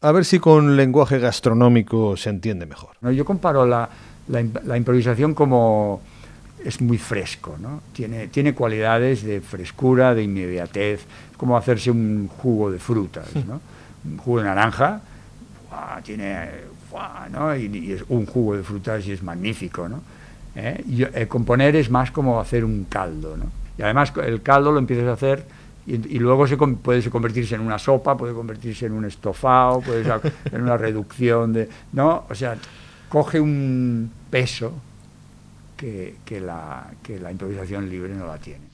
A ver si con lenguaje gastronómico se entiende mejor. Yo comparo la, la, improvisación como es muy fresco, ¿no? Tiene, tiene cualidades de frescura, de inmediatez, como hacerse un jugo de frutas, ¿no? Un jugo de naranja, tiene, ¿no? y, es un jugo de frutas y es magnífico, ¿no? ¿Eh? Y, eh, componer es más como hacer un caldo, ¿no? Y además el caldo lo empiezas a hacer y, luego se, puede convertirse en una sopa, puede convertirse en un estofado, puede ser en una reducción de... ¿no? O sea, coge un peso que, que, la, que la improvisación libre no la tiene.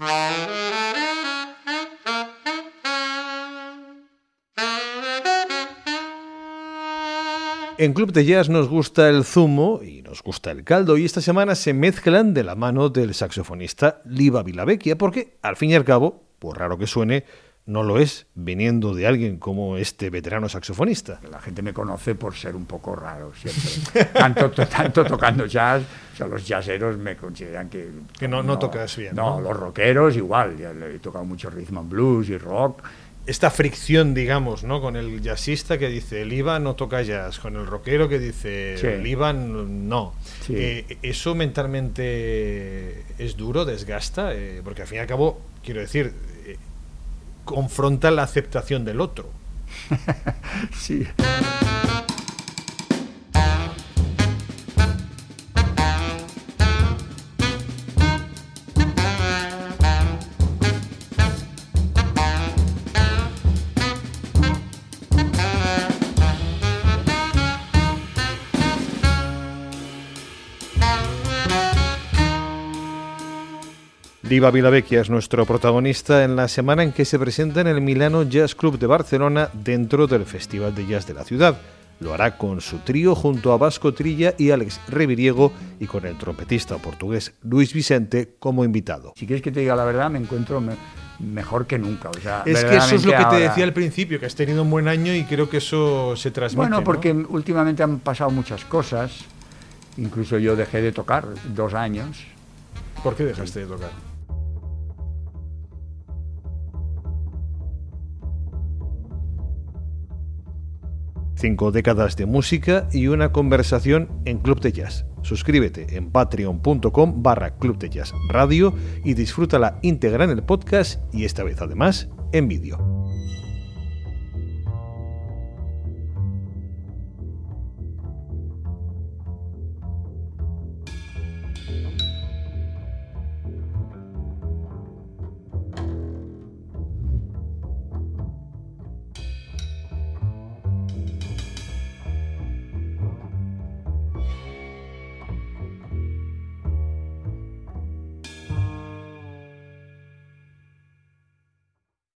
En Club de Jazz nos gusta el zumo y nos gusta el caldo y esta semana se mezclan de la mano del saxofonista Liva Vilavecchia porque, al fin y al cabo, por raro que suene, no lo es viniendo de alguien como este veterano saxofonista. La gente me conoce por ser un poco raro siempre. tanto, tanto tocando jazz, o sea, los jazzeros me consideran que... Que no, no, tocas bien. No, los rockeros igual, ya he tocado mucho rhythm and blues y rock. Esta fricción, digamos, ¿no? Con el jazzista que dice el IVA no toca jazz, con el rockero que dice el IVA no. Eh, ¿Eso mentalmente es duro, desgasta? Eh, porque al fin y al cabo, quiero decir, confronta la aceptación del otro. sí. Diva Vilavecchia es nuestro protagonista en la semana en que se presenta en el Milano Jazz Club de Barcelona dentro del Festival de Jazz de la ciudad. Lo hará con su trío junto a Vasco Trilla y Alex Reviriego y con el trompetista portugués Luis Vicente como invitado. Si quieres que te diga la verdad, me encuentro mejor que nunca. es que eso es lo que te decía al principio, que has tenido un buen año y creo que eso se transmite. Bueno, porque últimamente han pasado muchas cosas. Incluso yo dejé de tocar dos años. ¿Por qué dejaste de tocar? cinco décadas de música y una conversación en Club de Jazz. Suscríbete en patreon.com barra Club de Jazz Radio y disfrútala íntegra en el podcast y esta vez además en vídeo.